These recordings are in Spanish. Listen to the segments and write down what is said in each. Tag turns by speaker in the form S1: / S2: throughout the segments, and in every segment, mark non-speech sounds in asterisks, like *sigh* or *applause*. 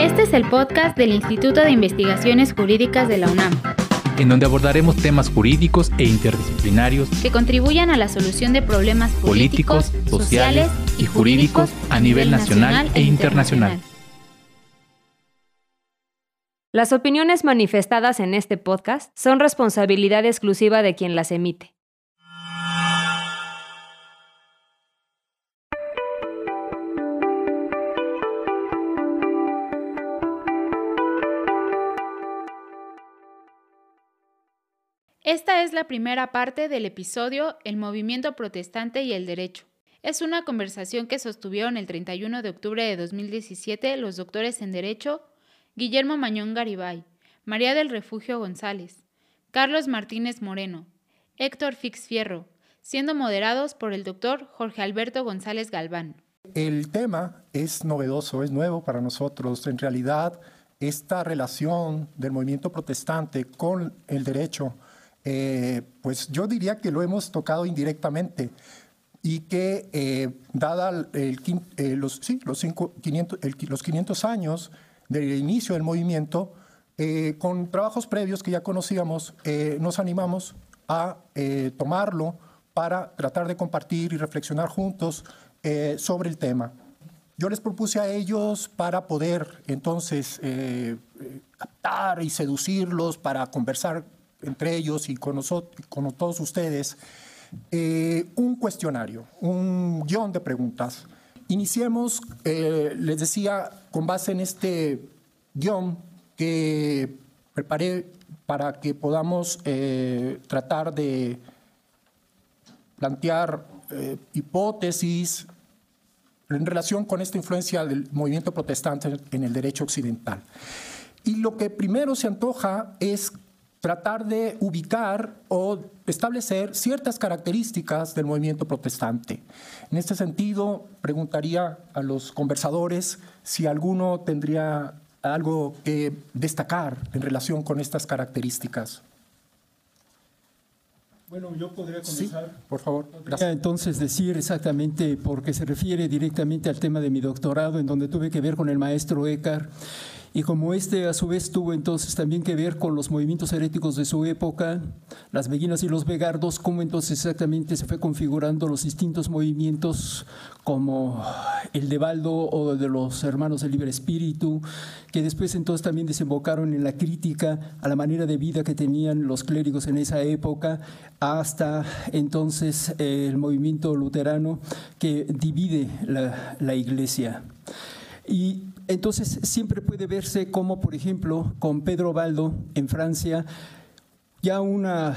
S1: Este es el podcast del Instituto de Investigaciones Jurídicas de la UNAM,
S2: en donde abordaremos temas jurídicos e interdisciplinarios
S1: que contribuyan a la solución de problemas políticos, sociales y jurídicos a nivel nacional e internacional.
S3: Las opiniones manifestadas en este podcast son responsabilidad exclusiva de quien las emite.
S1: Esta es la primera parte del episodio El movimiento protestante y el derecho. Es una conversación que sostuvieron el 31 de octubre de 2017 los doctores en Derecho Guillermo Mañón Garibay, María del Refugio González, Carlos Martínez Moreno, Héctor Fix Fierro, siendo moderados por el doctor Jorge Alberto González Galván.
S4: El tema es novedoso, es nuevo para nosotros. En realidad, esta relación del movimiento protestante con el derecho eh, pues yo diría que lo hemos tocado indirectamente y que eh, dada eh, los, sí, los, 500, los 500 años del inicio del movimiento, con trabajos previos que ya conocíamos, nos animamos a tomarlo para tratar de compartir y reflexionar juntos sobre el tema. Yo les propuse a ellos para poder entonces captar y seducirlos, para conversar entre ellos y con, nosotros, con todos ustedes, eh, un cuestionario, un guion de preguntas. Iniciemos, eh, les decía, con base en este guion que preparé para que podamos eh, tratar de plantear hipótesis en relación con esta influencia del movimiento protestante en el derecho occidental. Y lo que primero se antoja es tratar de ubicar o establecer ciertas características del movimiento protestante. En este sentido, preguntaría a los conversadores si alguno tendría algo que destacar en relación con estas características.
S5: Bueno, yo podría comenzar.
S4: Sí, por favor.
S5: Gracias. Entonces decir exactamente, porque se refiere directamente al tema de mi doctorado, en donde tuve que ver con el maestro Eckhart y como este a su vez tuvo entonces también que ver con los movimientos heréticos de su época, las beguinas y los vegardos, cómo entonces exactamente se fue configurando los distintos movimientos como el de Baldo o de los hermanos del libre espíritu, que después entonces también desembocaron en la crítica a la manera de vida que tenían los clérigos en esa época, hasta entonces el movimiento luterano que divide la, la iglesia. Y entonces siempre puede verse como, por ejemplo, con Pedro Baldo en Francia, ya una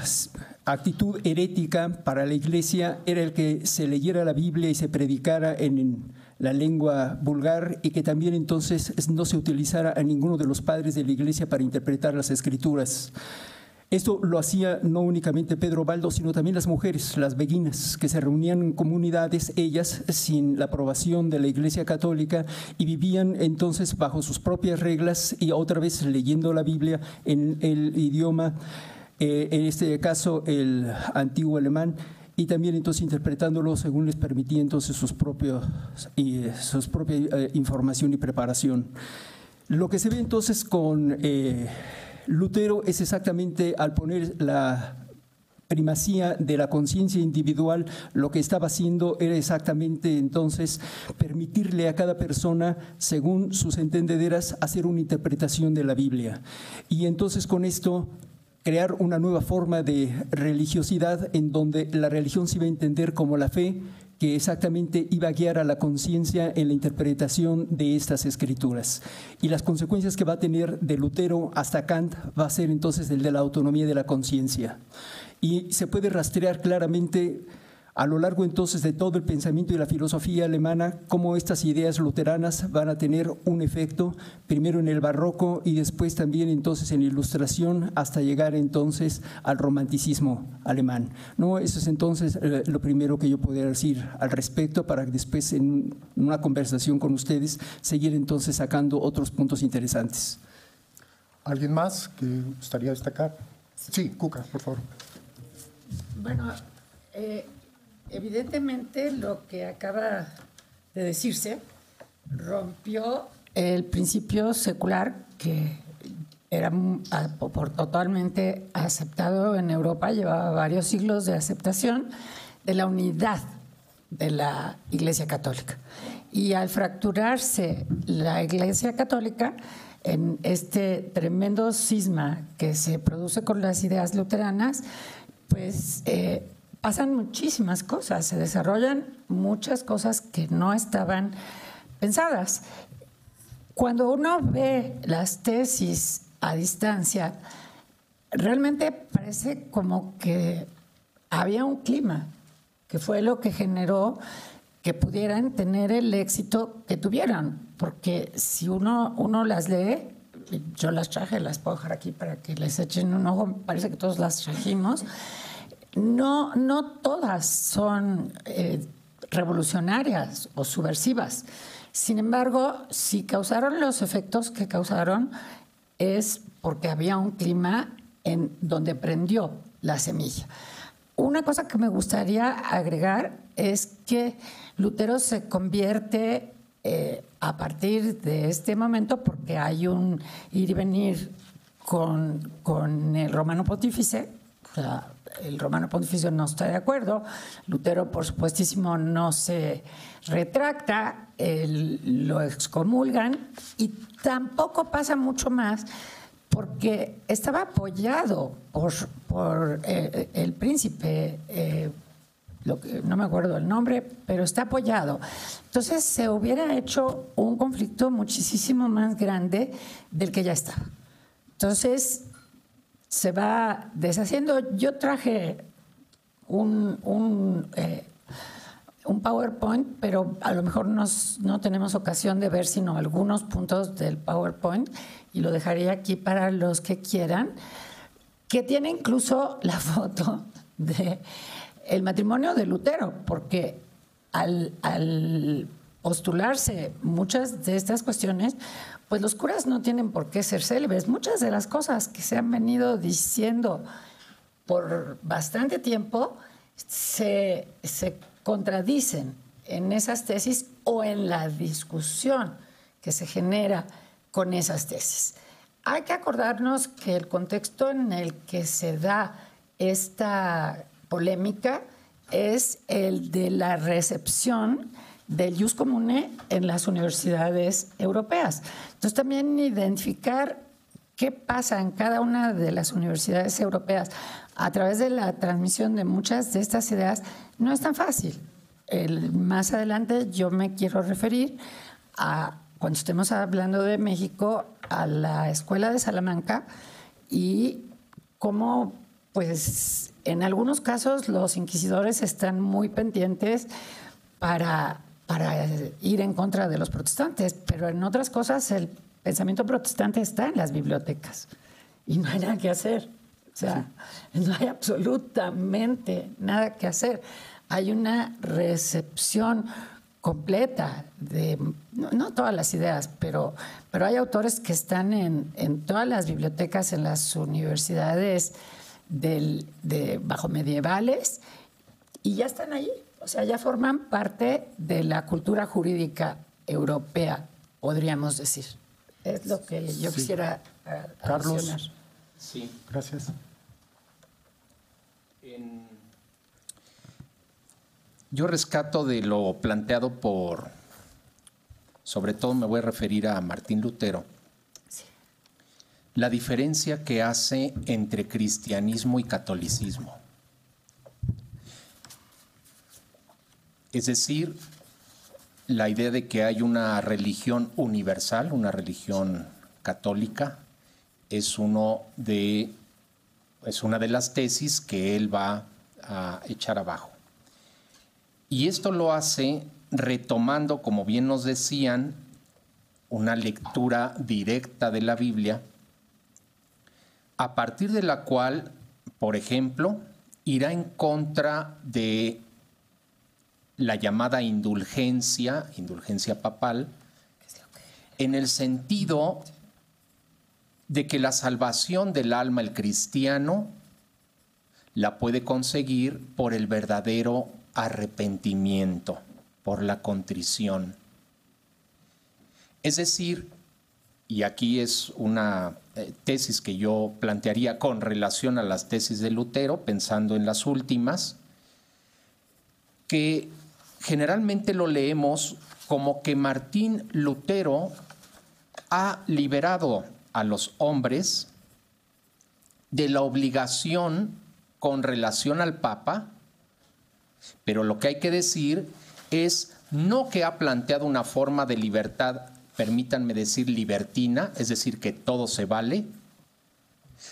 S5: actitud herética para la iglesia era el que se leyera la Biblia y se predicara en la lengua vulgar y que también entonces no se utilizara a ninguno de los padres de la iglesia para interpretar las escrituras. Esto lo hacía no únicamente Pedro Baldo, sino también las mujeres, las beguinas, que se reunían en comunidades, ellas sin la aprobación de la Iglesia Católica, y vivían entonces bajo sus propias reglas y otra vez leyendo la Biblia en el idioma, eh, en este caso el antiguo alemán, y también entonces interpretándolo según les permitía entonces sus propios, y, sus propia eh, información y preparación. Lo que se ve entonces con... Lutero es exactamente al poner la primacía de la conciencia individual, lo que estaba haciendo era exactamente entonces permitirle a cada persona, según sus entendederas, hacer una interpretación de la Biblia. Y entonces con esto crear una nueva forma de religiosidad en donde la religión se iba a entender como la fe que exactamente iba a guiar a la conciencia en la interpretación de estas escrituras. Y las consecuencias que va a tener de Lutero hasta Kant va a ser entonces el de la autonomía de la conciencia. Y se puede rastrear claramente a lo largo entonces de todo el pensamiento y la filosofía alemana, cómo estas ideas luteranas van a tener un efecto, primero en el barroco y después también entonces en la ilustración, hasta llegar entonces al romanticismo alemán. ¿no? Eso es entonces eh, lo primero que yo podría decir al respecto para que después en una conversación con ustedes seguir entonces sacando otros puntos interesantes.
S4: ¿Alguien más que gustaría destacar? Sí, Cuca, por favor.
S6: Bueno, eh, Evidentemente lo que acaba de decirse, rompió el principio secular que era totalmente aceptado en Europa, llevaba varios siglos de aceptación de la unidad de la Iglesia Católica. Y al fracturarse la Iglesia Católica, en este tremendo cisma que se produce con las ideas luteranas, pues eh, pasan muchísimas cosas, se desarrollan muchas cosas que no estaban pensadas. Cuando uno ve las tesis a distancia, realmente parece como que había un clima, que fue lo que generó que pudieran tener el éxito que tuvieran, porque si uno, uno las lee, yo las traje, las puedo dejar aquí para que les echen un ojo, parece que todos las trajimos, no, no todas son eh, revolucionarias o subversivas. Sin embargo, si causaron los efectos que causaron, es porque había un clima en donde prendió la semilla. Una cosa que me gustaría agregar es que Lutero se convierte eh, a partir de este momento, porque hay un ir y venir con, con el romano pontífice, el romano pontificio no está de acuerdo, Lutero por supuestísimo no se retracta, lo excomulgan y tampoco pasa mucho más porque estaba apoyado por, por eh, el príncipe, eh, lo que, no me acuerdo el nombre, pero está apoyado. Entonces se hubiera hecho un conflicto muchísimo más grande del que ya estaba. Entonces se va deshaciendo. Yo traje un, un, eh, un PowerPoint, pero a lo mejor no tenemos ocasión de ver sino algunos puntos del PowerPoint y lo dejaría aquí para los que quieran, que tiene incluso la *laughs* foto de el matrimonio de Lutero, porque al, al postularse muchas de estas cuestiones, pues los curas no tienen por qué ser célebres. Muchas de las cosas que se han venido diciendo por bastante tiempo se, contradicen en esas tesis o en la discusión que se genera con esas tesis. Hay que acordarnos que el contexto en el que se da esta polémica es el de la recepción del jus comune en las universidades europeas. Entonces también identificar qué pasa en cada una de las universidades europeas a través de la transmisión de muchas de estas ideas no es tan fácil. más adelante yo me quiero referir a, cuando estemos hablando de México, a la Escuela de Salamanca y cómo, pues, en algunos casos los inquisidores están muy pendientes para para ir en contra de los protestantes, pero en otras cosas el pensamiento protestante está en las bibliotecas y no hay nada que hacer. O sea, no hay absolutamente nada que hacer. Hay una recepción completa de, no, todas las ideas, pero, pero hay autores que están en, en todas las bibliotecas, en las universidades del, de bajo medievales y ya están ahí. O sea, ya forman parte de la cultura jurídica europea, podríamos decir. Es lo que yo quisiera uh,
S4: Carlos. Sí. Gracias.
S7: Yo rescato de lo planteado por, sobre todo me voy a referir a Martín Lutero, la diferencia que hace entre cristianismo y catolicismo. Es decir, la idea de que hay una religión universal, una religión católica, es, uno de, es una de las tesis que él va a echar abajo. Y esto lo hace retomando, como bien nos decían, una lectura directa de la Biblia, a partir de la cual, por ejemplo, irá en contra de la llamada indulgencia, indulgencia papal, en el sentido de que la salvación del alma, el cristiano, la puede conseguir por el verdadero arrepentimiento. por la contrición. Es decir, y aquí es una eh, tesis que yo plantearía con relación a las tesis de Lutero, pensando en las últimas, que generalmente lo leemos como que Martín Lutero ha liberado a los hombres de la obligación con relación al Papa, pero lo que hay que decir es no que ha planteado una forma de libertad, permítanme decir libertina, es decir, que todo se vale,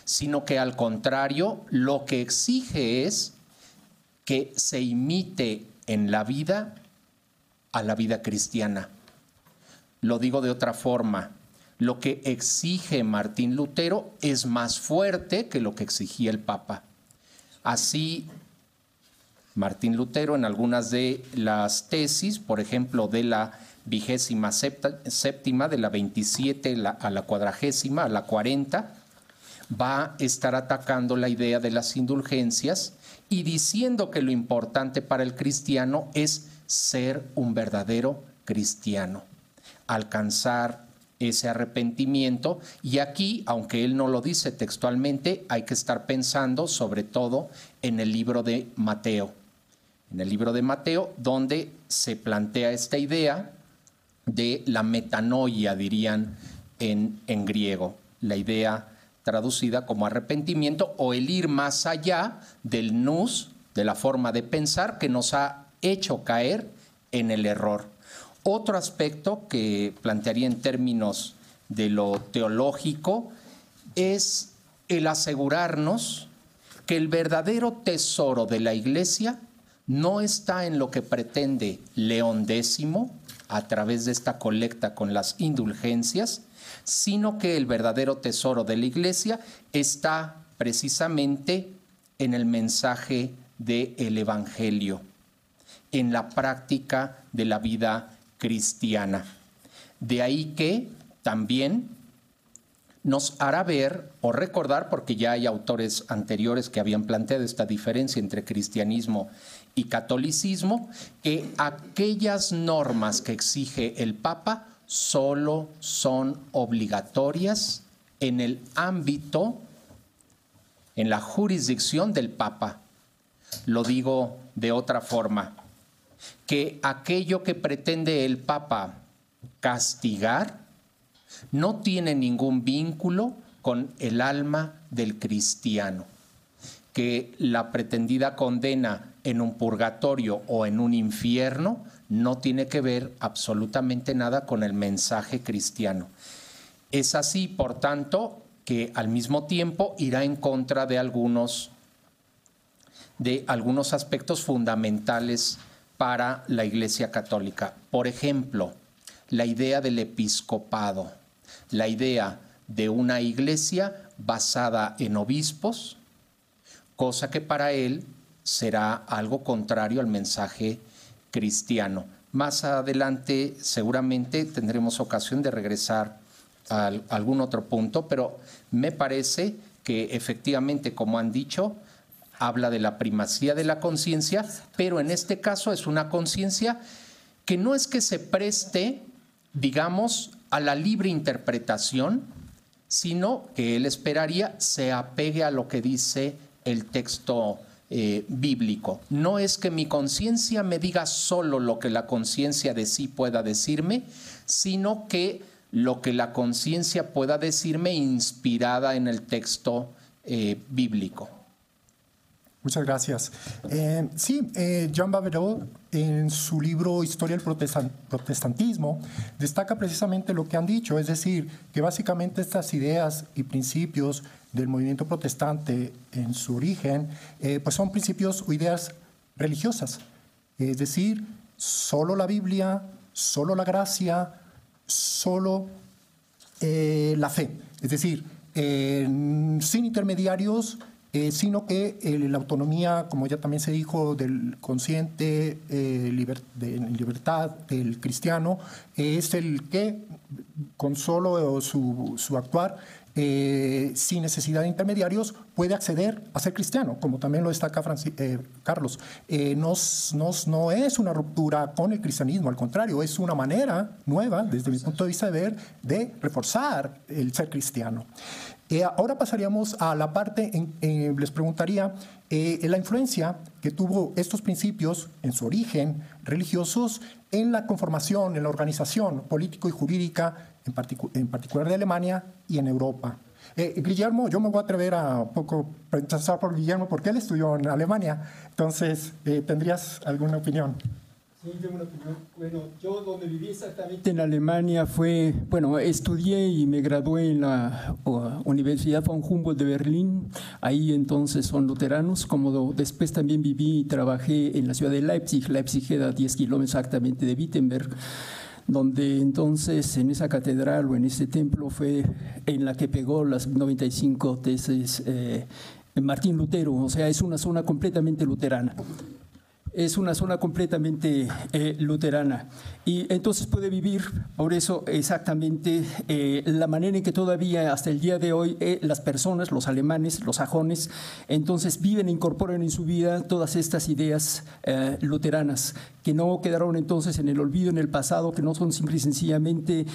S7: sino que al contrario, lo que exige es que se imite en la vida a la vida cristiana. Lo digo de otra forma, lo que exige Martín Lutero es más fuerte que lo que exigía el Papa. Así, Martín Lutero en algunas de las tesis, por ejemplo, de la vigésima séptima, de la 27 a la cuadragésima, a la 40, va a estar atacando la idea de las indulgencias y diciendo que lo importante para el cristiano es ser un verdadero cristiano, alcanzar ese arrepentimiento y aquí, aunque él no lo dice textualmente, hay que estar pensando sobre todo en el libro de Mateo. En el libro de Mateo, donde se plantea esta idea de la metanoia, dirían en, en griego, la idea traducida como arrepentimiento o el ir más allá del nus, de la forma de pensar que nos ha hecho caer en el error. Otro aspecto que plantearía en términos de lo teológico es el asegurarnos que el verdadero tesoro de la iglesia no está en lo que pretende León X a través de esta colecta con las indulgencias, sino que el verdadero tesoro de la iglesia está precisamente en el mensaje del Evangelio, en la práctica de la vida cristiana. De ahí que también nos hará ver o recordar, porque ya hay autores anteriores que habían planteado esta diferencia entre cristianismo y catolicismo, que aquellas normas que exige el Papa solo son obligatorias en el ámbito, en la jurisdicción del Papa. Lo digo de otra forma, que aquello que pretende el Papa castigar no tiene ningún vínculo con el alma del cristiano, que la pretendida condena en un purgatorio o en un infierno no tiene que ver absolutamente nada con el mensaje cristiano. Es así, por tanto, que al mismo tiempo irá en contra de algunos de algunos aspectos fundamentales para la Iglesia Católica. Por ejemplo, la idea del episcopado, la idea de una iglesia basada en obispos, cosa que para él será algo contrario al mensaje cristiano. Más adelante seguramente tendremos ocasión de regresar a algún otro punto, pero me parece que efectivamente, como han dicho, habla de la primacía de la conciencia, pero en este caso es una conciencia que no es que se preste, digamos, a la libre interpretación, sino que él esperaría se apegue a lo que dice el texto eh, bíblico. No es que mi conciencia me diga solo lo que la conciencia de sí pueda decirme, sino que lo que la conciencia pueda decirme inspirada en el texto eh, bíblico.
S4: Muchas gracias. Eh, sí, eh, Jean en su libro Historia del Protestantismo, destaca precisamente lo que han dicho, es decir, que básicamente estas ideas y principios del movimiento protestante en su origen, eh, pues son principios o ideas religiosas, es decir, solo la Biblia, solo la gracia, solo la fe, es decir, sin intermediarios, eh, sino que eh, la autonomía, como ya también se dijo, del consciente, eh, de libertad del cristiano, es el que, con solo su, actuar, eh, sin necesidad de intermediarios, puede acceder a ser cristiano, como también lo destaca eh, Carlos. Eh, no, es una ruptura con el cristianismo, al contrario, es una manera nueva, desde mi punto de vista de ver, de reforzar el ser cristiano. Ahora pasaríamos a la parte, en, les preguntaría, la influencia que tuvo estos principios en su origen religiosos en la conformación, en la organización político y jurídica en, particular de Alemania y en Europa. Eh, Guillermo, yo me voy a atrever a poco pensar por Guillermo porque él estudió en Alemania. Entonces, eh, ¿tendrías alguna opinión?
S5: Sí, tengo una opinión. Bueno, yo donde viví exactamente en Alemania fue, bueno, estudié y me gradué en la Universidad von Humboldt de Berlín. Ahí entonces son luteranos, como después también viví y trabajé en la ciudad de Leipzig. Leipzig queda a 10 kilómetros exactamente de Wittenberg donde entonces en esa catedral o en ese templo fue en la que pegó las 95 tesis eh, Martín Lutero, o sea, es una zona completamente luterana es una zona completamente eh, luterana. Y entonces puede vivir, por eso exactamente, eh, la manera en que todavía hasta el día de hoy eh, las personas, los alemanes, los sajones, entonces viven e incorporan en su vida todas estas ideas luteranas, que no quedaron entonces en el olvido, en el pasado, que no son simple y sencillamente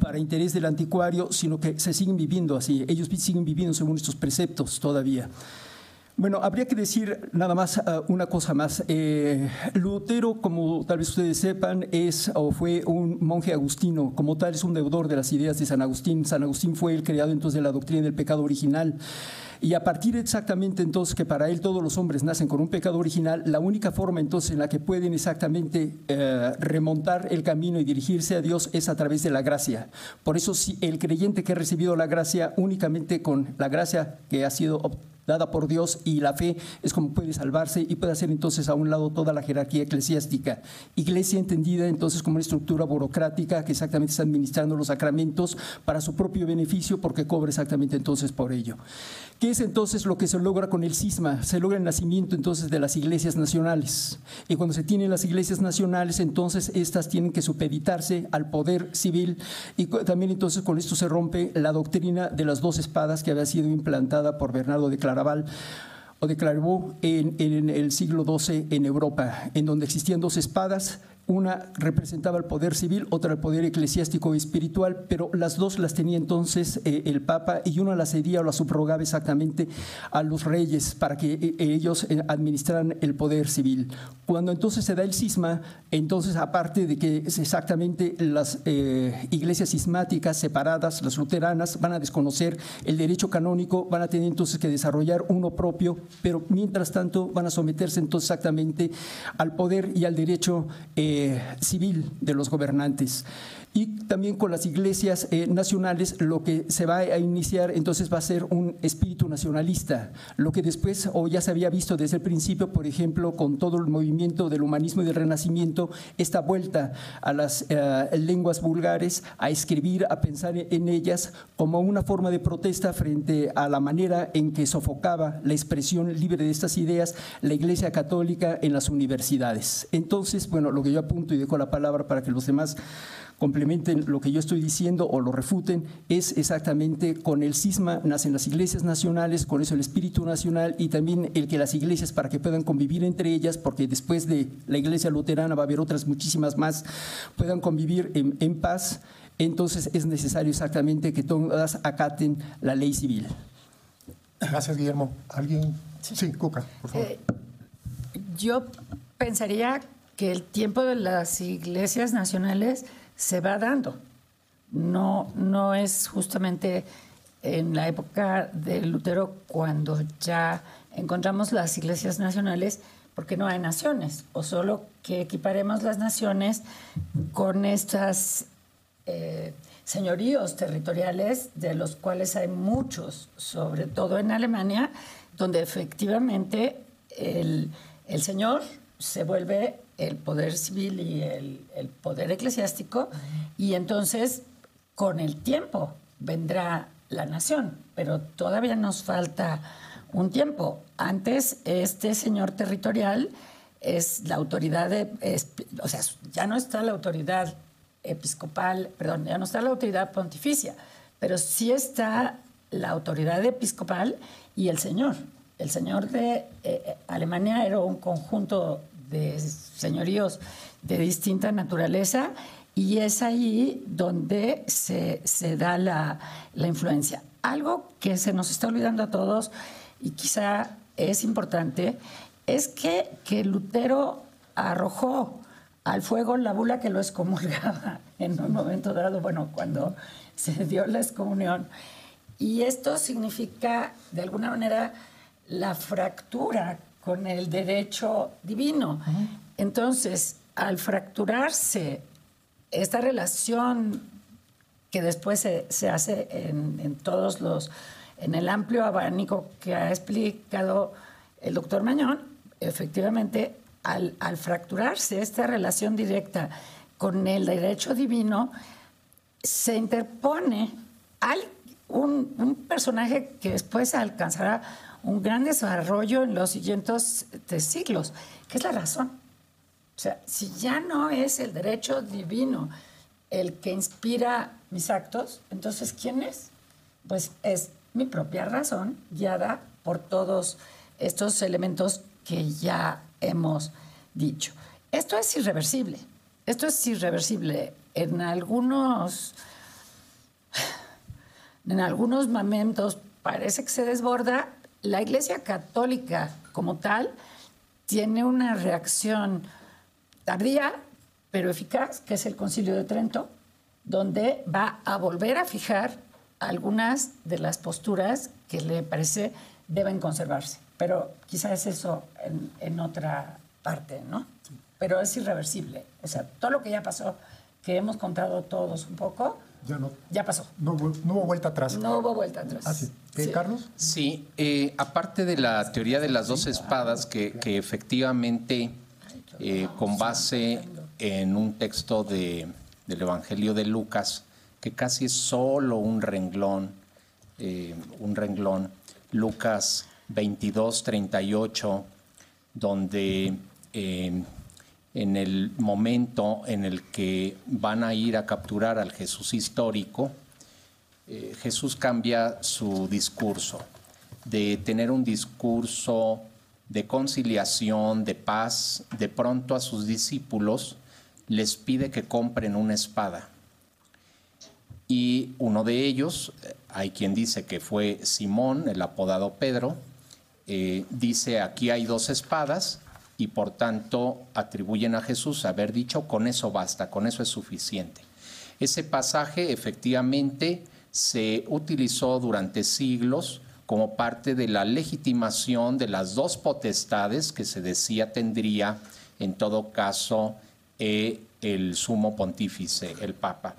S5: para interés del anticuario, sino que se siguen viviendo así. Ellos siguen viviendo según estos preceptos todavía. Bueno, habría que decir nada más ah, una cosa más. Eh, Lutero, como tal vez ustedes sepan, es o fue un monje agustino, como tal es un deudor de las ideas de San Agustín. San Agustín fue el creador entonces de la doctrina del pecado original. Y a partir exactamente entonces que para él todos los hombres nacen con un pecado original, la única forma entonces en la que pueden exactamente eh, remontar el camino y dirigirse a Dios es a través de la gracia. Por eso si el creyente que ha recibido la gracia únicamente con la gracia que ha sido dada por Dios y la fe es como puede salvarse y puede hacer entonces a un lado toda la jerarquía eclesiástica. Iglesia entendida entonces como una estructura burocrática que exactamente está administrando los sacramentos para su propio beneficio porque cobra exactamente entonces por ello. ¿Qué es entonces lo que se logra con el cisma? Se logra el nacimiento entonces de las iglesias nacionales. Y cuando se tienen las iglesias nacionales, entonces estas tienen que supeditarse al poder civil. Y también entonces con esto se rompe la doctrina de las dos espadas que había sido implantada por Bernardo de Claraval o de Clairvaux en, en, el siglo XII en Europa, en donde existían dos espadas una representaba el poder civil, otra el poder eclesiástico y espiritual, pero las dos las tenía entonces eh, el Papa y una las cedía o las subrogaba exactamente a los reyes para que eh, ellos eh, administraran el poder civil. Cuando entonces se da el cisma, entonces aparte de que es exactamente las iglesias cismáticas separadas, las luteranas, van a desconocer el derecho canónico, van a tener entonces que desarrollar uno propio, pero mientras tanto van a someterse entonces exactamente al poder y al derecho. Civil de los gobernantes y también con las iglesias eh, nacionales lo que se va a iniciar entonces va a ser un espíritu nacionalista, lo que después o ya se había visto desde el principio, por ejemplo, con todo el movimiento del humanismo y del renacimiento, esta vuelta a las eh, lenguas vulgares, a escribir, a pensar en ellas como una forma de protesta frente a la manera en que sofocaba la expresión libre de estas ideas la Iglesia Católica en las universidades. Entonces, bueno, lo que yo apunto y dejo la palabra para que los demás complementen lo que yo estoy diciendo o lo refuten, es exactamente con el cisma nacen las iglesias nacionales, con eso el espíritu nacional y también el que las iglesias para que puedan convivir entre ellas, porque después de la iglesia luterana va a haber otras muchísimas más, puedan convivir en, paz, entonces es necesario exactamente que todas acaten la ley civil.
S4: Gracias, Guillermo. ¿Alguien? Sí, Cuca, por favor. Eh,
S6: yo pensaría que el tiempo de las iglesias nacionales se va dando. No, no es justamente en la época de Lutero cuando ya encontramos las iglesias nacionales, porque no hay naciones, o solo que equiparemos las naciones con estas eh, señoríos territoriales, de los cuales hay muchos, sobre todo en Alemania, donde efectivamente el, el señor se vuelve el poder civil y el, poder eclesiástico, y entonces con el tiempo vendrá la nación, pero todavía nos falta un tiempo. Antes, este señor territorial es la autoridad, de, o sea, ya no está la autoridad episcopal, perdón, ya no está la autoridad pontificia, pero sí está la autoridad episcopal y el señor. El señor de eh, eh, Alemania era un conjunto de señoríos de distinta naturaleza y es ahí donde se, da la, la, influencia. Algo que se nos está olvidando a todos y quizá es importante es que, que Lutero arrojó al fuego la bula que lo excomulgaba *laughs* en un momento dado, bueno, cuando se dio la excomunión. Y esto significa, de alguna manera, la fractura con el derecho divino. Entonces, al fracturarse esta relación que después se, hace en, todos los, en el amplio abanico que ha explicado el doctor Mañón, efectivamente, al, fracturarse esta relación directa con el derecho divino, se interpone un, un personaje que después alcanzará un gran desarrollo en los siguientes este, siglos, que es la razón. O sea, si ya no es el derecho divino el que inspira mis actos, entonces ¿quién es? Pues es mi propia razón guiada por todos estos elementos que ya hemos dicho. Esto es irreversible. Esto es irreversible. En algunos, en algunos momentos parece que se desborda. La Iglesia Católica como tal tiene una reacción tardía, pero eficaz, que es el Concilio de Trento, donde va a volver a fijar algunas de las posturas que le parece deben conservarse. Pero quizás es eso en, otra parte, ¿no? Pero es irreversible. O sea, todo lo que ya pasó, que hemos contado todos un poco, ya, no, ya pasó.
S4: No, hubo vuelta atrás.
S6: No hubo vuelta atrás.
S4: Ah, sí. Carlos?
S7: Sí, eh, aparte de la teoría de las dos espadas, que, que efectivamente eh, con base en un texto de, del Evangelio de Lucas, que casi es solo un renglón, eh, un renglón, Lucas 22, 38, donde eh, en el momento en el que van a ir a capturar al Jesús histórico, Jesús cambia su discurso, de tener un discurso de conciliación, de paz, de pronto a sus discípulos les pide que compren una espada. Y uno de ellos, eh, hay quien dice que fue Simón, el apodado Pedro, eh, dice aquí hay dos espadas y por tanto atribuyen a Jesús haber dicho con eso basta, con eso es suficiente. Ese pasaje efectivamente se utilizó durante siglos como parte de la legitimación de las dos potestades que se decía tendría en todo caso eh, el sumo pontífice, el Papa.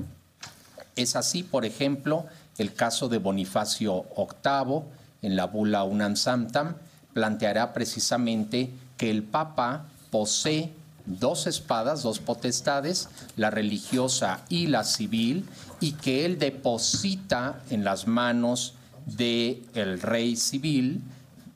S7: Es así, por ejemplo, el caso de Bonifacio VIII en la bula Unam Santam planteará precisamente que el Papa posee dos espadas, dos potestades, la religiosa y la civil, y que él deposita en las manos del el rey civil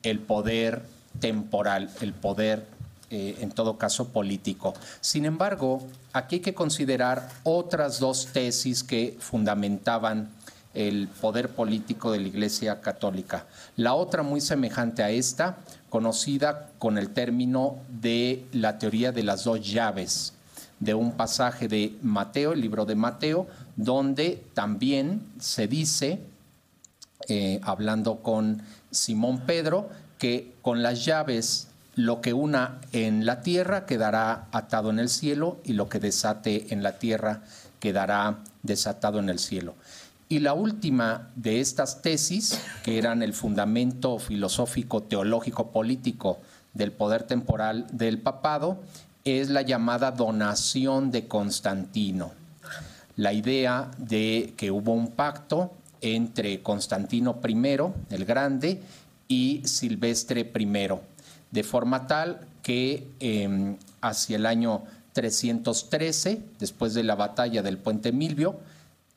S7: el poder temporal, el poder eh, en todo caso político. Sin embargo, aquí hay que considerar otras dos tesis que fundamentaban el poder político de la Iglesia Católica. La otra muy semejante a esta, conocida con el término de la teoría de las dos llaves, de un pasaje de Mateo, el libro de Mateo, donde también se dice eh, hablando con Simón Pedro, que con las llaves lo que una en la tierra quedará atado en el cielo y lo que desate en la tierra quedará desatado en el cielo. Y la última de estas tesis, que eran el fundamento filosófico, teológico, político del poder temporal del papado, es la llamada donación de Constantino. La idea de que hubo un pacto entre Constantino I, el Grande, y Silvestre I, de forma tal que em, hacia el año 313, después de la batalla del puente Milvio,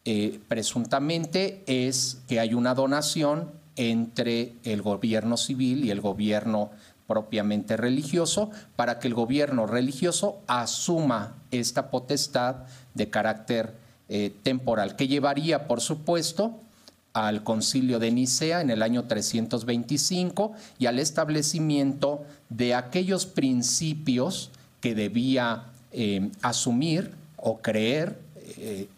S7: eh, presuntamente es que hay una donación entre el gobierno civil y el gobierno propiamente religioso, para que el gobierno religioso asuma esta potestad de carácter eh, temporal, que llevaría, por supuesto, al concilio de Nicea en el año 325 y al establecimiento de aquellos principios que debía eh, asumir o creer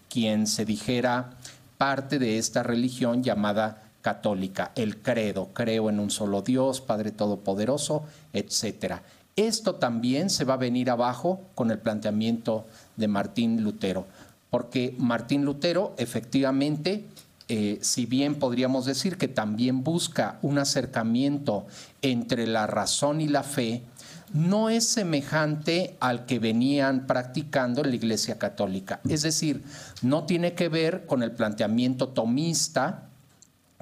S7: quien se dijera parte de esta religión llamada católica, el credo, creo en un solo Dios, Padre Todopoderoso, etc. Esto también se va a venir abajo con el planteamiento de Martín Lutero, porque Martín Lutero efectivamente eh, si bien podríamos decir que también busca un acercamiento entre la razón y la fe, no es semejante al que venían practicando la Iglesia Católica. Es decir, no tiene que ver con el planteamiento tomista,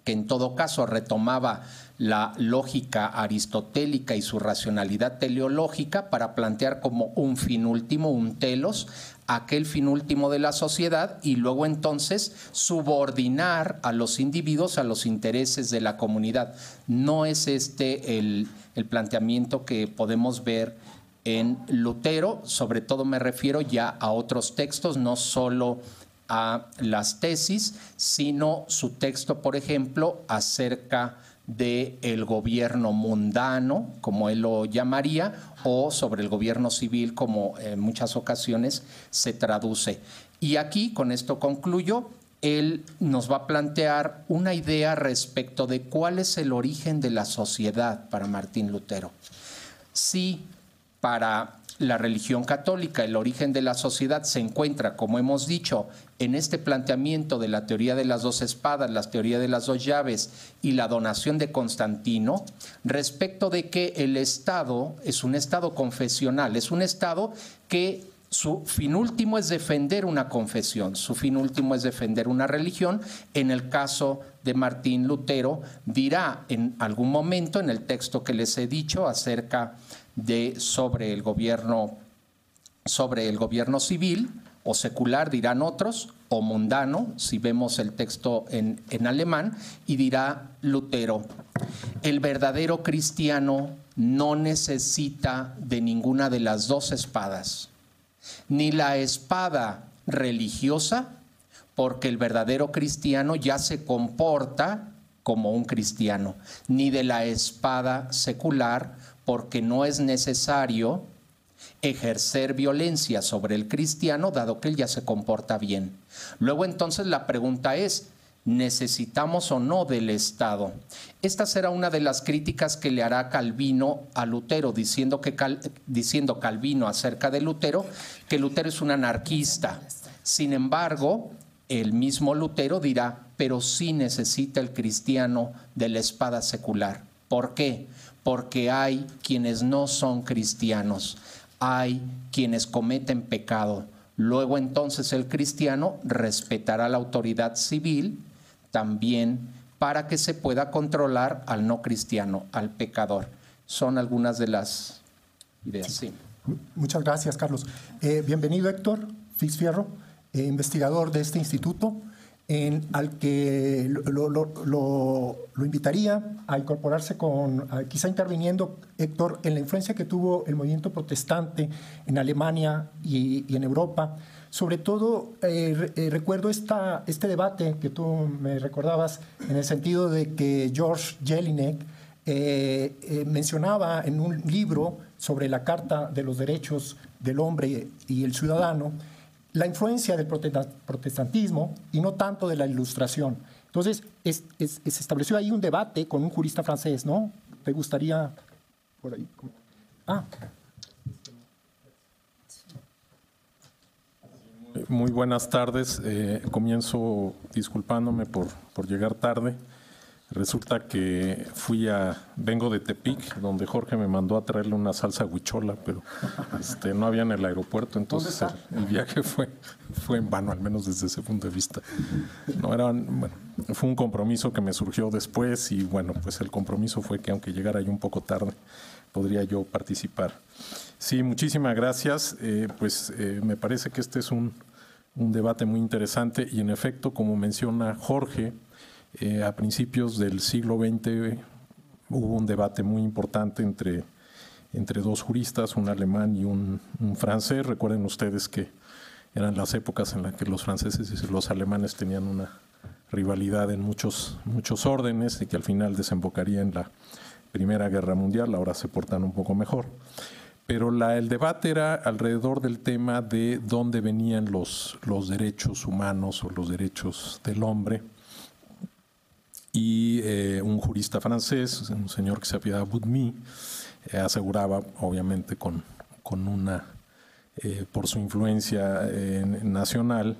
S7: que en todo caso retomaba la lógica aristotélica y su racionalidad teleológica para plantear como un fin último, un telos, aquel fin último de la sociedad y luego entonces subordinar a los individuos a los intereses de la comunidad. No es este el, planteamiento que podemos ver en Lutero, sobre todo me refiero ya a otros textos, no solo a las tesis, sino su texto, por ejemplo, acerca del el gobierno mundano, como él lo llamaría, o sobre el gobierno civil, como en muchas ocasiones se traduce. Y aquí, con esto concluyo, él nos va a plantear una idea respecto de cuál es el origen de la sociedad para Martín Lutero. Si para la religión católica, el origen de la sociedad se encuentra, como hemos dicho, en este planteamiento de la teoría de las dos espadas, la teoría de las dos llaves y la donación de Constantino, respecto de que el Estado es un Estado confesional, es un Estado que su fin último es defender una confesión, su fin último es defender una religión. En el caso de Martín Lutero, dirá en algún momento en el texto que les he dicho acerca de sobre el gobierno sobre el gobierno civil o secular dirán otros o mundano si vemos el texto en, en alemán y dirá Lutero el verdadero cristiano no necesita de ninguna de las dos espadas ni la espada religiosa porque el verdadero cristiano ya se comporta como un cristiano, ni de la espada secular, porque no es necesario ejercer violencia sobre el cristiano, dado que él ya se comporta bien. Luego entonces la pregunta es, ¿necesitamos o no del Estado? Esta será una de las críticas que le hará Calvino a Lutero, diciendo, que diciendo Calvino acerca de Lutero, que Lutero es un anarquista. Sin embargo, el mismo Lutero dirá, pero sí necesita el cristiano de la espada secular. ¿Por qué? Porque hay quienes no son cristianos, hay quienes cometen pecado. Luego entonces el cristiano respetará la autoridad civil también para que se pueda controlar al no cristiano, al pecador. Son algunas de las ideas.
S4: Muchas gracias, Carlos. Eh, bienvenido, Héctor Fixfierro, eh, investigador de este instituto en, al que lo, invitaría a incorporarse con, quizá interviniendo, Héctor, en la influencia que tuvo el movimiento protestante en Alemania y, en Europa. Sobre todo, eh, eh, recuerdo esta, este debate que tú me recordabas en el sentido de que George Jelinek eh, mencionaba en un libro sobre la Carta de los Derechos del Hombre y el Ciudadano, la influencia del protestantismo y no tanto de la ilustración. Entonces, se estableció ahí un debate con un jurista francés, ¿no? ¿Te gustaría por ahí? Ah.
S8: Muy buenas tardes. Eh, comienzo disculpándome por, por llegar tarde. Resulta que fui a, vengo de Tepic, donde Jorge me mandó a traerle una salsa huichola, pero este, no había en el aeropuerto, entonces el, viaje fue, fue en vano, al menos desde ese punto de vista. No era, bueno, fue un compromiso que me surgió después y bueno, pues el compromiso fue que aunque llegara yo un poco tarde, podría yo participar. Sí, muchísimas gracias. Eh, pues eh, me parece que este es un, un debate muy interesante y en efecto, como menciona Jorge, eh, a principios del siglo XX hubo un debate muy importante entre, entre dos juristas, un alemán y un, francés. Recuerden ustedes que eran las épocas en las que los franceses y los alemanes tenían una rivalidad en muchos, muchos órdenes y que al final desembocaría en la Primera Guerra Mundial, ahora se portan un poco mejor. Pero la, el debate era alrededor del tema de dónde venían los, los derechos humanos o los derechos del hombre. Y eh, un jurista francés, un señor que se apellidaba Boudmy, eh, aseguraba, obviamente con, con una, eh, por su influencia nacional,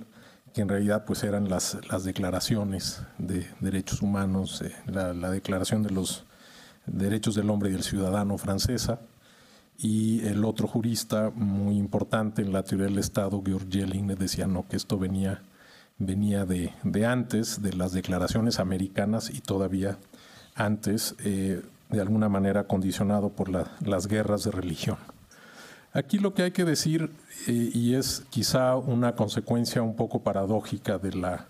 S8: que en realidad pues eran las, las declaraciones de derechos humanos, la, la declaración de los derechos del hombre y del ciudadano francesa, y el otro jurista muy importante en la teoría del Estado, Georg Jelling, decía no, que esto venía, venía de, de antes, de las declaraciones americanas y todavía antes, eh, de alguna manera condicionado por las guerras de religión. Aquí lo que hay que decir, eh, y es quizá una consecuencia un poco paradójica de la,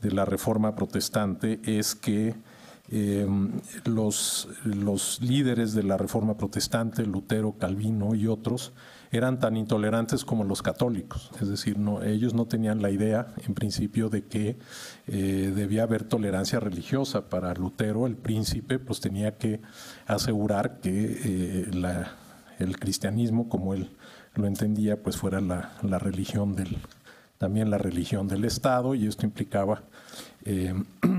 S8: de la reforma protestante, es que eh, los, los líderes de la Reforma Protestante, Lutero, Calvino y otros, eran tan intolerantes como los católicos. Es decir, no, ellos no tenían la idea, en principio, de que eh, debía haber tolerancia religiosa. Para Lutero, el príncipe, pues tenía que asegurar que eh, el cristianismo, como él lo entendía, pues fuera la, religión del, también la religión del Estado, y esto implicaba eh, *clears throat*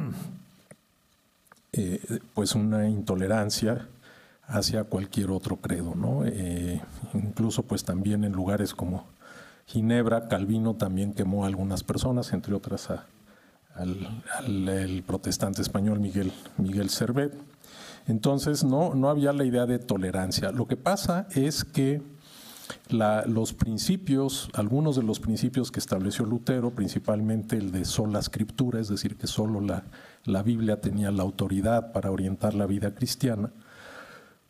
S8: pues una intolerancia hacia cualquier otro credo, ¿no? Eh, incluso pues también en lugares como Ginebra, Calvino también quemó a algunas personas, entre otras al, protestante español Miguel, Miguel Servet. Entonces no, no había la idea de tolerancia. Lo que pasa es que los principios, algunos de los principios que estableció Lutero, principalmente el de sola escritura, es decir, que solo la Biblia tenía la autoridad para orientar la vida cristiana,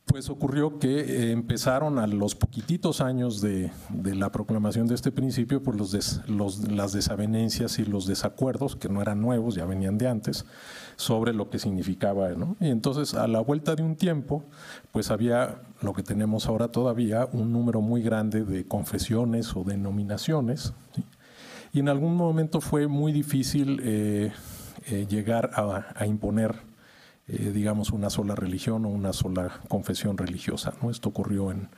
S8: pues ocurrió que eh, empezaron a los poquititos años de, la proclamación de este principio, por pues los, las desavenencias y los desacuerdos, que no eran nuevos, ya venían de antes, sobre lo que significaba. ¿no? Y entonces, a la vuelta de un tiempo, pues había lo que tenemos ahora todavía, un número muy grande de confesiones o denominaciones. Y en algún momento fue muy difícil eh, eh, llegar a, imponer, eh, digamos, una sola religión o una sola confesión religiosa. ¿no? Esto ocurrió en,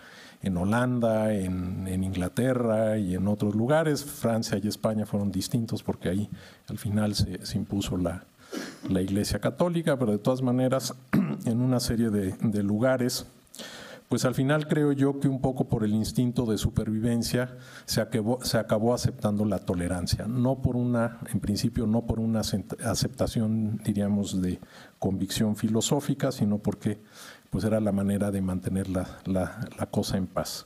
S8: en Holanda, en, en, Inglaterra y en otros lugares. Francia y España fueron distintos porque ahí al final se, se impuso la, la, Iglesia Católica, pero de todas maneras *clears throat* en una serie de, de lugares pues al final creo yo que un poco por el instinto de supervivencia se acabó, se acabó aceptando la tolerancia, no por una, en principio no por una aceptación, diríamos, de convicción filosófica, sino porque pues era la manera de mantener la, la, cosa en paz.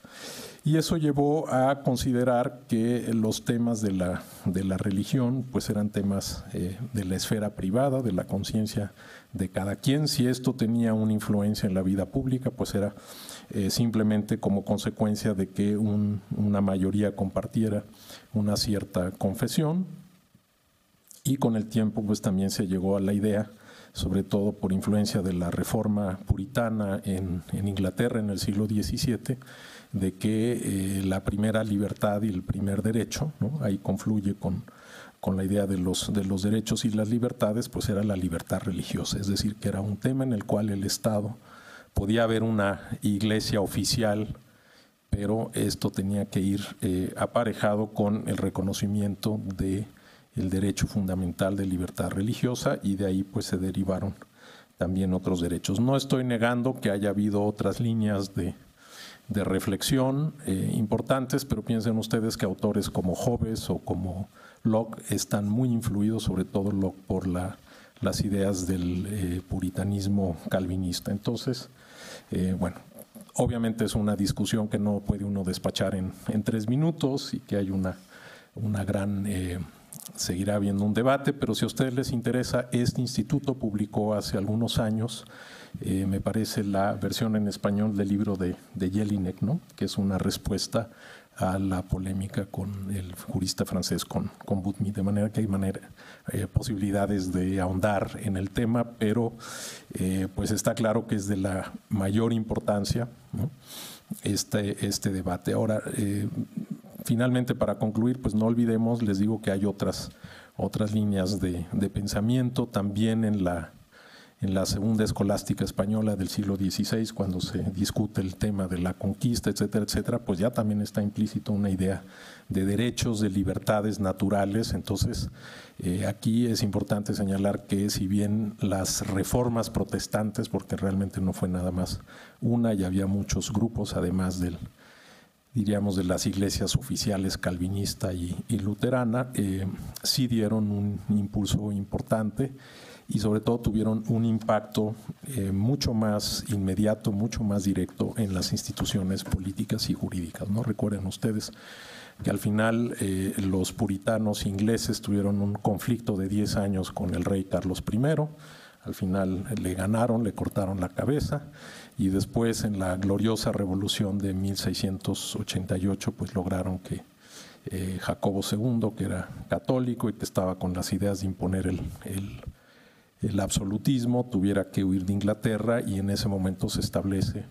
S8: Y eso llevó a considerar que los temas de la, de la religión pues eran temas eh, de la esfera privada, de la conciencia de cada quien. Si esto tenía una influencia en la vida pública, pues era eh, simplemente como consecuencia de que una mayoría compartiera una cierta confesión. Y con el tiempo, pues también se llegó a la idea, sobre todo por influencia de la reforma puritana en, Inglaterra en el siglo XVII, de que eh, la primera libertad y el primer derecho, ahí confluye con, con la idea de los, de los derechos y las libertades, pues era la libertad religiosa, es decir, que era un tema en el cual el Estado podía haber una iglesia oficial, pero esto tenía que ir eh, aparejado con el reconocimiento de el derecho fundamental de libertad religiosa y de ahí pues se derivaron también otros derechos. No estoy negando que haya habido otras líneas de, de reflexión eh, importantes, pero piensen ustedes que autores como Hobbes o como Locke están muy influidos, sobre todo Locke, por la, las ideas del eh, puritanismo calvinista. Entonces, eh, bueno, obviamente es una discusión que no puede uno despachar en, tres minutos y que hay una, una gran... Seguirá habiendo un debate, pero si a ustedes les interesa, este instituto publicó hace algunos años, me parece, la versión en español del libro de, de Jelinek, ¿no? que es una respuesta a la polémica con el jurista francés, con, con Boutmy, de manera que hay manera, eh, posibilidades de ahondar en el tema, pero eh, pues está claro que es de la mayor importancia este, este debate. Ahora, eh, finalmente, para concluir, pues no olvidemos, les digo que hay otras, otras líneas de, de pensamiento también en la en la segunda escolástica española del siglo XVI, cuando se discute el tema de la conquista, etcétera, etcétera, pues ya también está implícito una idea de derechos, de libertades naturales. Entonces, eh, aquí es importante señalar que si bien las reformas protestantes, porque realmente no fue nada más una, y había muchos grupos, además del, diríamos, de las iglesias oficiales calvinista y, luterana, eh, sí dieron un impulso importante y sobre todo tuvieron un impacto eh, mucho más inmediato, mucho más directo en las instituciones políticas y jurídicas. ¿no? Recuerden ustedes que al final eh, los puritanos ingleses tuvieron un conflicto de 10 años con el rey Carlos I, al final le ganaron, le cortaron la cabeza y después en la gloriosa revolución de 1688 pues lograron que eh, Jacobo II, que era católico y que estaba con las ideas de imponer el absolutismo tuviera que huir de Inglaterra y en ese momento se establece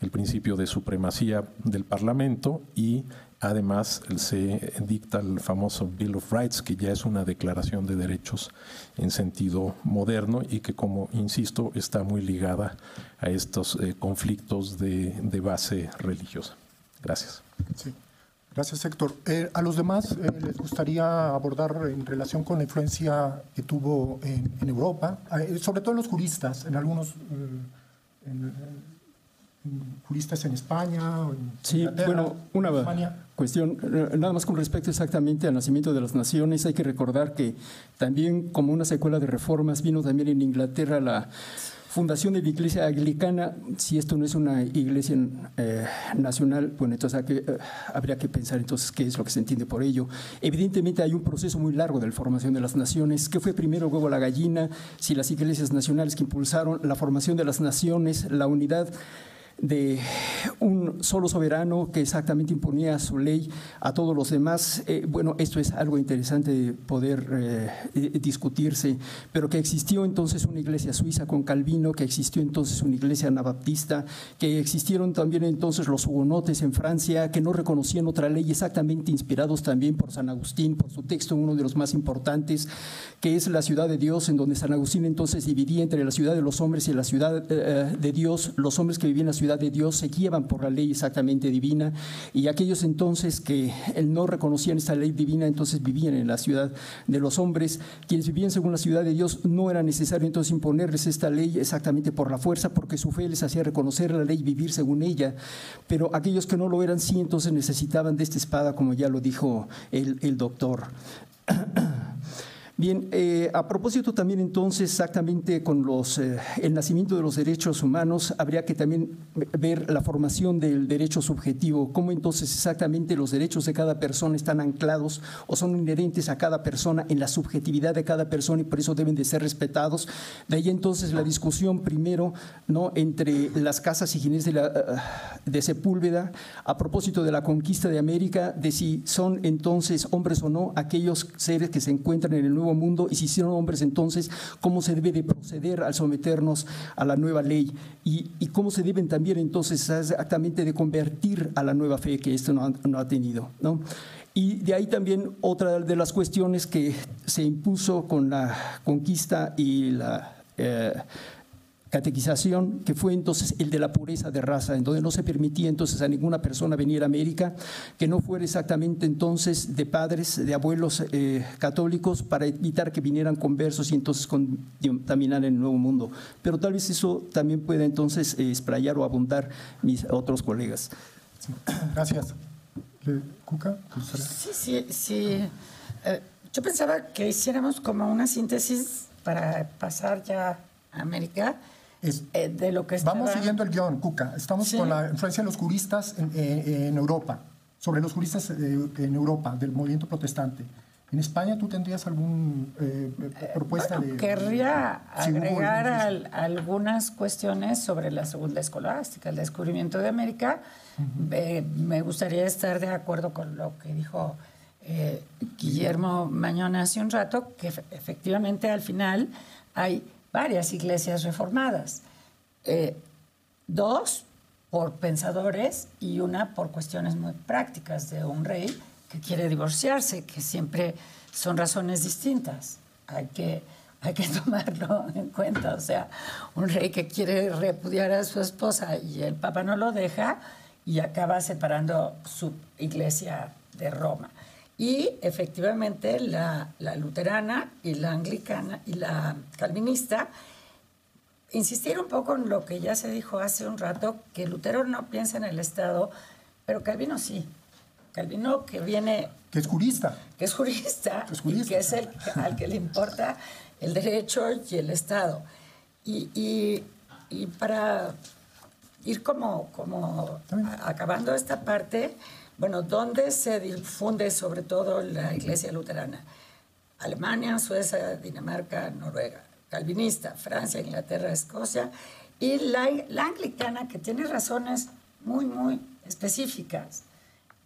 S8: el principio de supremacía del Parlamento y además se dicta el famoso Bill of Rights, que ya es una declaración de derechos en sentido moderno y que, como insisto, está muy ligada a estos eh, conflictos de, base religiosa. Gracias.
S4: Gracias, Héctor. Eh, a los demás eh, les gustaría abordar en relación con la influencia que tuvo en, Europa, eh, sobre todo en los juristas, en algunos juristas en España. O en
S5: sí, bueno, una cuestión, nada más con respecto exactamente al nacimiento de las naciones, hay que recordar que también como una secuela de reformas vino también en Inglaterra la fundación de la Iglesia Anglicana, si esto no es una iglesia eh, nacional, bueno, entonces que, eh, habría que pensar entonces qué es lo que se entiende por ello. Evidentemente hay un proceso muy largo de la formación de las naciones. ¿Qué fue primero el huevo la gallina? Si las iglesias nacionales que impulsaron la formación de las naciones, la unidad de un solo soberano que exactamente imponía su ley a todos los demás. Eh, bueno, esto es algo interesante de poder eh, discutirse, pero que existió entonces una iglesia suiza con Calvino, que existió entonces una iglesia anabaptista, que existieron también entonces los hugonotes en Francia, que no reconocían otra ley, exactamente inspirados también por San Agustín, por su texto, uno de los más importantes, que es la ciudad de Dios, en donde San Agustín entonces dividía entre la ciudad de los hombres y la ciudad eh, de Dios, los hombres que vivían en la ciudad de Dios se guiaban por la ley exactamente divina y aquellos entonces que no reconocían esta ley divina, entonces vivían en la ciudad de los hombres. Quienes vivían según la ciudad de Dios no era necesario entonces imponerles esta ley exactamente por la fuerza, porque su fe les hacía reconocer la ley y vivir según ella. Pero aquellos que no lo eran, sí, entonces necesitaban de esta espada, como ya lo dijo el, el doctor. *clears throat* Bien, eh, a propósito también entonces exactamente con los, eh, el nacimiento de los derechos humanos, habría que también ver la formación del derecho subjetivo, cómo entonces exactamente los derechos de cada persona están anclados o son inherentes a cada persona en la subjetividad de cada persona y por eso deben de ser respetados. De ahí entonces la discusión primero ¿no? entre las casas y de, la, eh, de Sepúlveda a propósito de la conquista de América, de si son entonces hombres o no aquellos seres que se encuentran en el nuevo mundo y si hicieron hombres entonces, cómo se debe de proceder al someternos a la nueva ley y, cómo se deben también entonces exactamente de convertir a la nueva fe que esto no ha, tenido. ¿no? Y de ahí también otra de las cuestiones que se impuso con la conquista y la... Eh, catequización, que fue entonces el de la pureza de raza, en donde no se permitía entonces a ninguna persona venir a América que no fuera exactamente entonces de padres, de abuelos eh, católicos, para evitar que vinieran conversos y entonces contaminar el nuevo mundo. Pero tal vez eso también pueda entonces eh, o abundar mis otros colegas.
S4: Gracias.
S6: ¿Cuca? Sí, sí, sí. Eh, yo pensaba que hiciéramos como una síntesis para pasar ya a América eh, de lo que
S4: Vamos siguiendo el guion, Cuca. Estamos con la influencia de los juristas en, eh, Europa, sobre los juristas eh, en Europa, del movimiento protestante. ¿En España tú tendrías alguna propuesta de...?
S6: Querría agregar algunas cuestiones sobre la segunda escolástica, el descubrimiento de América. me gustaría estar de acuerdo con lo que dijo Guillermo Mañón hace un rato, que efectivamente al final hay varias iglesias reformadas. Eh, dos por pensadores y una por cuestiones muy prácticas de un rey que quiere divorciarse, que siempre son razones distintas. Hay que, hay que *laughs* tomarlo en cuenta. O sea, un rey que quiere repudiar a su esposa y el Papa no lo deja y acaba separando su iglesia de Roma. Y efectivamente la, la luterana y la anglicana y la calvinista insistir un poco en lo que ya se dijo hace un rato, que Lutero no piensa en el Estado, pero Calvino sí. Calvino que viene...
S4: Que es jurista.
S6: Que es jurista, y que es el al que le importa el derecho y el Estado. Y, y, para ir como, como acabando esta parte, bueno, ¿dónde se difunde sobre todo la iglesia luterana? Alemania, Suecia, Dinamarca, Noruega calvinista, Francia, Inglaterra, Escocia, y la, anglicana, que tiene razones muy, muy específicas,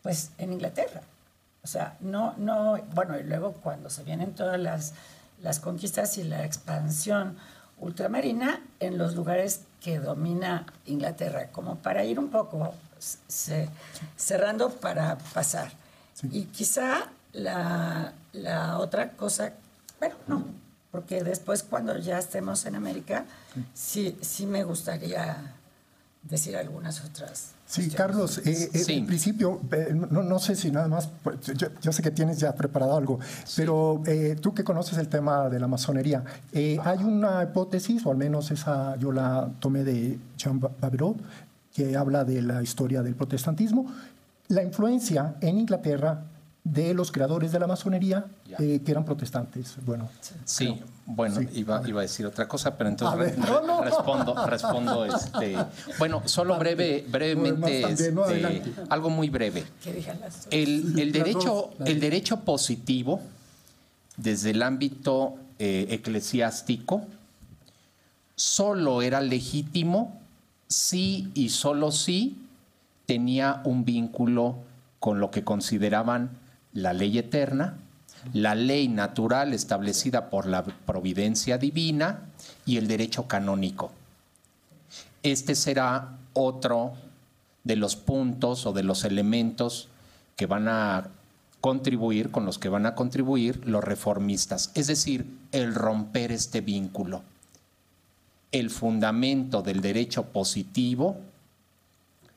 S6: pues en Inglaterra. O sea, no, no, bueno, y luego cuando se vienen todas las, las conquistas y la expansión ultramarina en los lugares que domina Inglaterra, como para ir un poco cerrando para pasar. Y quizá la, la otra cosa, bueno, no, porque después cuando ya estemos en América, sí, sí me gustaría decir algunas otras.
S4: Sí, Carlos, eh, eh, en principio, eh, no, no, sé si nada más, pues, yo, sé que tienes ya preparado algo, pero tú que conoces el tema de la masonería, hay una hipótesis, o al menos esa yo la tomé de Jean Babirot, que habla de la historia del protestantismo, la influencia en Inglaterra de los creadores de la masonería eh, que eran protestantes. Bueno,
S7: sí, bueno, Iba, a decir otra cosa, pero entonces respondo, respondo *laughs* este, bueno, solo breve, brevemente, este, algo muy breve. El, derecho, el derecho positivo, desde el ámbito eh, eclesiástico, solo era legítimo si y solo si tenía un vínculo con lo que consideraban la ley eterna, la ley natural establecida por la providencia divina y el derecho canónico. Este será otro de los puntos o de los elementos que van a contribuir, con los que van a contribuir los reformistas, es decir, el romper este vínculo. El fundamento del derecho positivo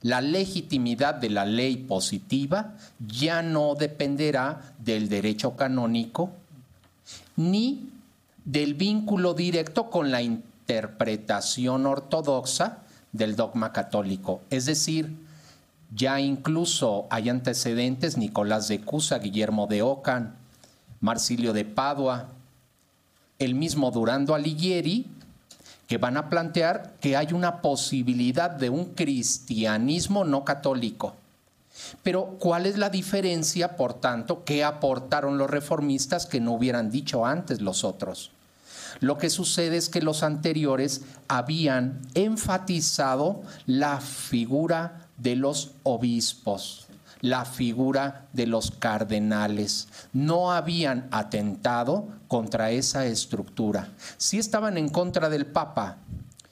S7: la legitimidad de la ley positiva ya no dependerá del derecho canónico ni del vínculo directo con la interpretación ortodoxa del dogma católico. Es decir, ya incluso hay antecedentes, Nicolás de Cusa, Guillermo de Ocan, Marsilio de Padua, el mismo Durando Alighieri, que van a plantear que hay una posibilidad de un cristianismo no católico. Pero ¿cuál es la diferencia, por tanto, que aportaron los reformistas que no hubieran dicho antes los otros? Lo que sucede es que los anteriores habían enfatizado la figura de los obispos la figura de los cardenales. No habían atentado contra esa estructura. Sí estaban en contra del Papa,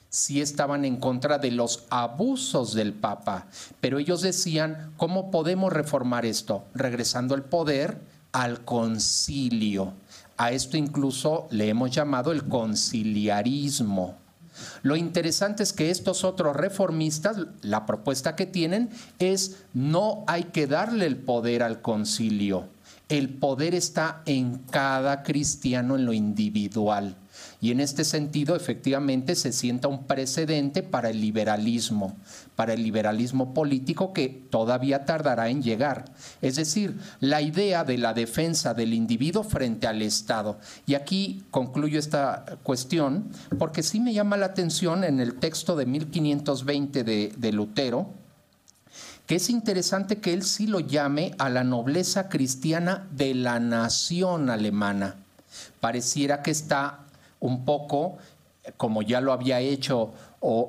S7: sí estaban en contra de los abusos del Papa, pero ellos decían, ¿cómo podemos reformar esto? Regresando el poder al concilio. A esto incluso le hemos llamado el conciliarismo. Lo interesante es que estos otros reformistas, la propuesta que tienen es no hay que darle el poder al concilio. El poder está en cada cristiano en lo individual. Y en este sentido, efectivamente, se sienta un precedente para el liberalismo, para el liberalismo político que todavía tardará en llegar. Es decir, la idea de la defensa del individuo frente al Estado. Y aquí concluyo esta cuestión porque sí me llama la atención en el texto de 1520 de, Lutero, que es interesante que él sí lo llame a la nobleza cristiana de la nación alemana. Pareciera que está un poco, como ya lo había hecho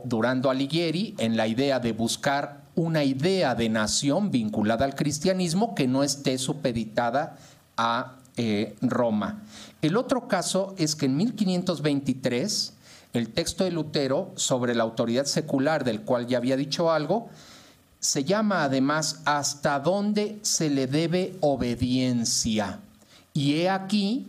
S7: Durando Alighieri, en la idea de buscar una idea de nación vinculada al cristianismo que no esté supeditada a eh, Roma. El otro caso es que en 1523, el texto de Lutero sobre la autoridad secular, del cual ya había dicho algo, se llama además hasta dónde se le debe obediencia. Y he aquí,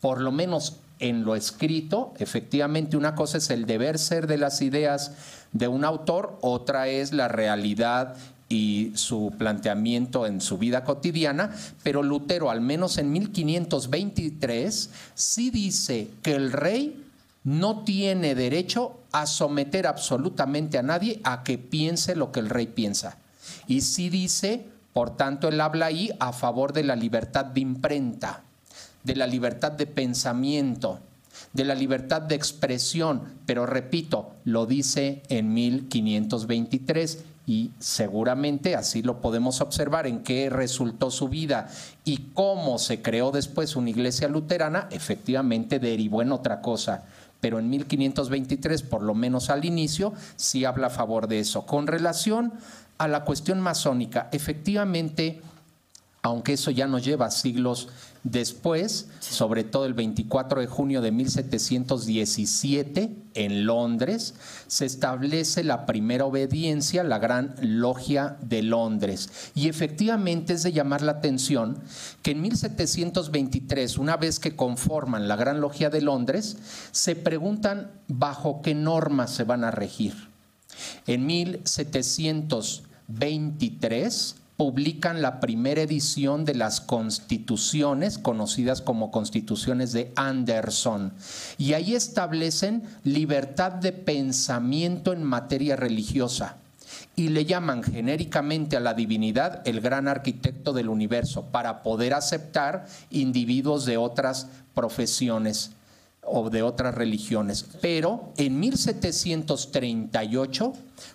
S7: por lo menos en lo escrito, efectivamente una cosa es el deber ser de las ideas de un autor, otra es la realidad y su planteamiento en su vida cotidiana, pero Lutero, al menos en 1523, sí dice que el rey no tiene derecho a someter absolutamente a nadie a que piense lo que el rey piensa. Y sí dice, por tanto, él habla ahí a favor de la libertad de imprenta, de la libertad de pensamiento, de la libertad de expresión, pero repito, lo dice en 1523 y seguramente así lo podemos observar en qué resultó su vida y cómo se creó después una iglesia luterana, efectivamente derivó en otra cosa pero en 1523, por lo menos al inicio, sí habla a favor de eso. Con relación a la cuestión masónica, efectivamente, aunque eso ya nos lleva siglos después, sobre todo el 24 de junio de 1717, en Londres, se establece la primera obediencia, la Gran Logia de Londres. Y efectivamente es de llamar la atención que en 1723, una vez que conforman la Gran Logia de Londres, se preguntan bajo qué normas se van a regir. En 1723, publican la primera edición de las constituciones, conocidas como constituciones de Anderson, y ahí establecen libertad de pensamiento en materia religiosa y le llaman genéricamente a la divinidad el gran arquitecto del universo para poder aceptar individuos de otras profesiones o de otras religiones. Pero en 1738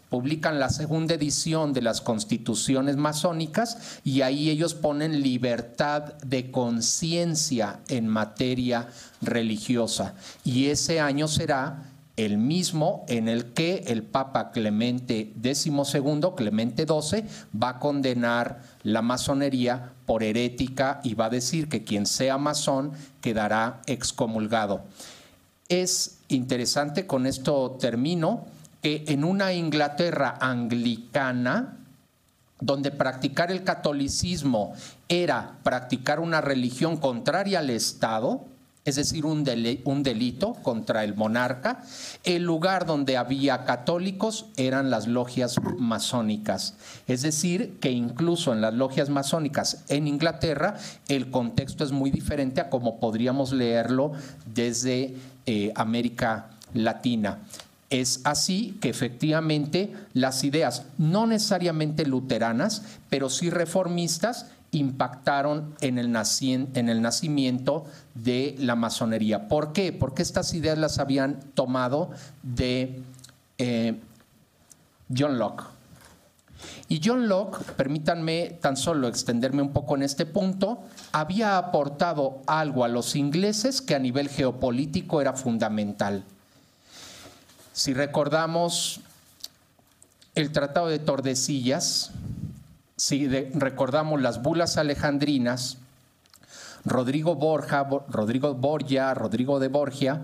S7: publican la segunda edición de las constituciones masónicas y ahí ellos ponen libertad de conciencia en materia religiosa. Y ese año será el mismo en el que el Papa Clemente XII, Clemente XII, va a condenar la masonería por herética y va a decir que quien sea masón quedará excomulgado. Es interesante, con esto termino, que en una Inglaterra anglicana, donde practicar el catolicismo era practicar una religión contraria al Estado, es decir, un, delito contra el monarca. El lugar donde había católicos eran las logias masónicas. Es decir, que incluso en las logias masónicas en Inglaterra el contexto es muy diferente a como podríamos leerlo desde eh, América Latina. Es así que efectivamente las ideas, no necesariamente luteranas, pero sí reformistas, impactaron en el, en el, nacimiento de la masonería. ¿Por qué? Porque estas ideas las habían tomado de eh, John Locke. Y John Locke, permítanme tan solo extenderme un poco en este punto, había aportado algo a los ingleses que a nivel geopolítico era fundamental. Si recordamos el Tratado de Tordesillas, si recordamos las bulas alejandrinas, Rodrigo Borja, Rodrigo Borgia, Rodrigo de Borgia,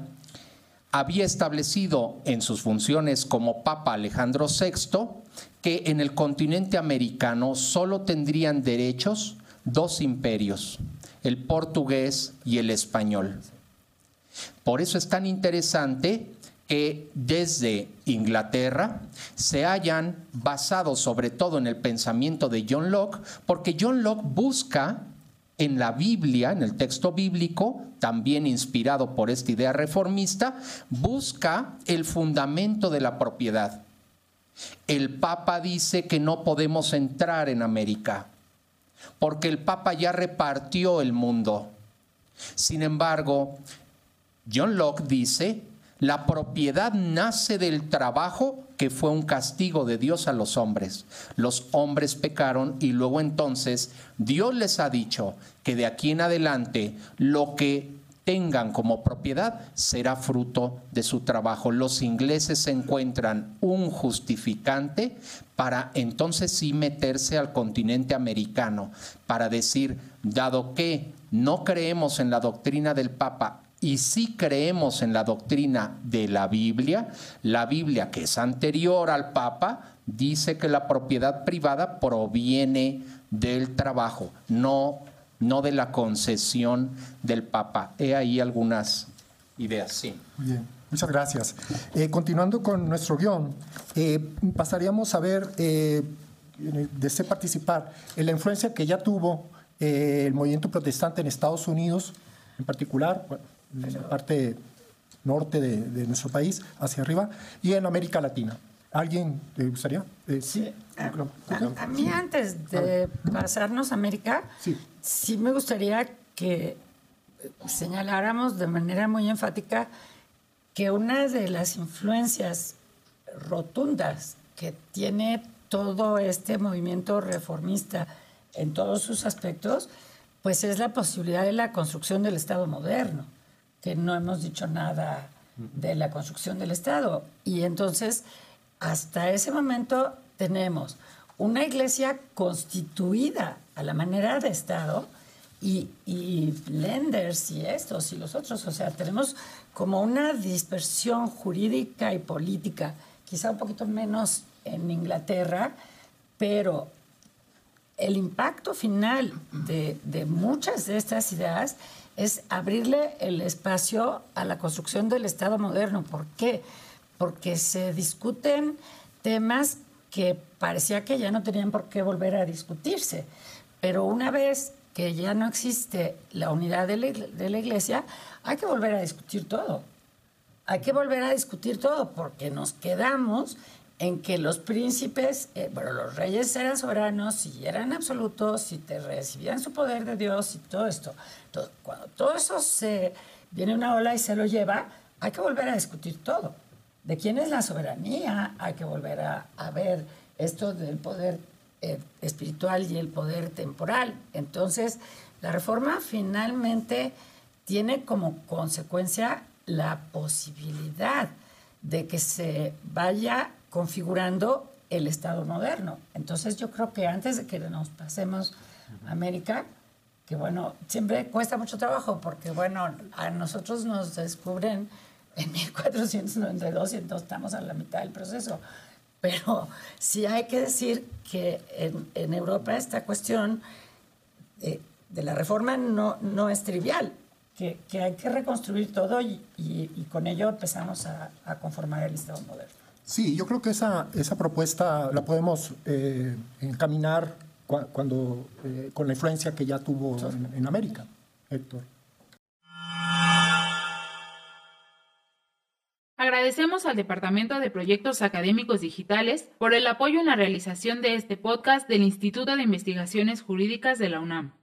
S7: había establecido en sus funciones como Papa Alejandro VI que en el continente americano solo tendrían derechos dos imperios, el portugués y el español. Por eso es tan interesante que desde Inglaterra se hayan basado sobre todo en el pensamiento de John Locke, porque John Locke busca en la Biblia, en el texto bíblico, también inspirado por esta idea reformista, busca el fundamento de la propiedad. El Papa dice que no podemos entrar en América, porque el Papa ya repartió el mundo. Sin embargo, John Locke dice la propiedad nace del trabajo que fue un castigo de Dios a los hombres. Los hombres pecaron y luego entonces Dios les ha dicho que de aquí en adelante lo que tengan como propiedad será fruto de su trabajo. Los ingleses encuentran un justificante para entonces sí meterse al continente americano, para decir, dado que no creemos en la doctrina del Papa y sí creemos en la doctrina de la Biblia, la Biblia que es anterior al Papa, dice que la propiedad privada proviene del trabajo, no, no de la concesión del Papa. He ahí algunas ideas, sí.
S4: bien, muchas gracias. Eh, continuando con nuestro guion, eh, pasaríamos a ver, eh, desde participar, en la influencia que ya tuvo eh, el movimiento protestante en Estados Unidos, en particular, en la parte norte de, de nuestro país, hacia arriba, y en América Latina. ¿Alguien le gustaría? Eh, sí.
S6: A, a- a mí antes de pasarnos a América,
S4: Sí.
S6: sí me gustaría que señaláramos de manera muy enfática que una de las influencias rotundas que tiene todo este movimiento reformista en todos sus aspectos, pues es la posibilidad de la construcción del Estado moderno, que no hemos dicho nada de la construcción del Estado. Y entonces, hasta ese momento tenemos una iglesia constituida a la manera de Estado y, lenders y estos y los otros. O sea, tenemos como una dispersión jurídica y política, quizá un poquito menos en Inglaterra, pero el impacto final de muchas de estas ideas es abrirle el espacio a la construcción del Estado moderno. ¿Por qué? Porque se discuten temas que parecía que ya no tenían por qué volver a discutirse. Pero una vez que ya no existe la unidad de la, iglesia, hay que volver a discutir todo. Hay que volver a discutir todo porque nos quedamos en que los príncipes, eh, bueno, los reyes eran soberanos y eran absolutos y te recibían su poder de Dios y todo esto. Entonces, cuando todo eso se viene una ola y se lo lleva, hay que volver a discutir todo. ¿De quién es la soberanía? Hay que volver a, ver esto del poder eh, espiritual y el poder temporal. Entonces, la reforma finalmente tiene como consecuencia la posibilidad de que se vaya configurando el Estado moderno. Entonces yo creo que antes de que nos pasemos a América, que bueno, siempre cuesta mucho trabajo porque bueno, a nosotros nos descubren en 1492 y entonces estamos a la mitad del proceso. Pero sí hay que decir que en, Europa esta cuestión eh, de la reforma no, no es trivial, que, hay que reconstruir todo y, con ello empezamos a conformar el Estado moderno.
S4: Sí, yo creo que esa, esa propuesta la podemos eh, encaminar cua- cuando, eh, con la influencia que ya tuvo en América, Héctor.
S1: Agradecemos al Departamento de Proyectos Académicos Digitales por el apoyo en la realización de este podcast del Instituto de Investigaciones Jurídicas de la UNAM.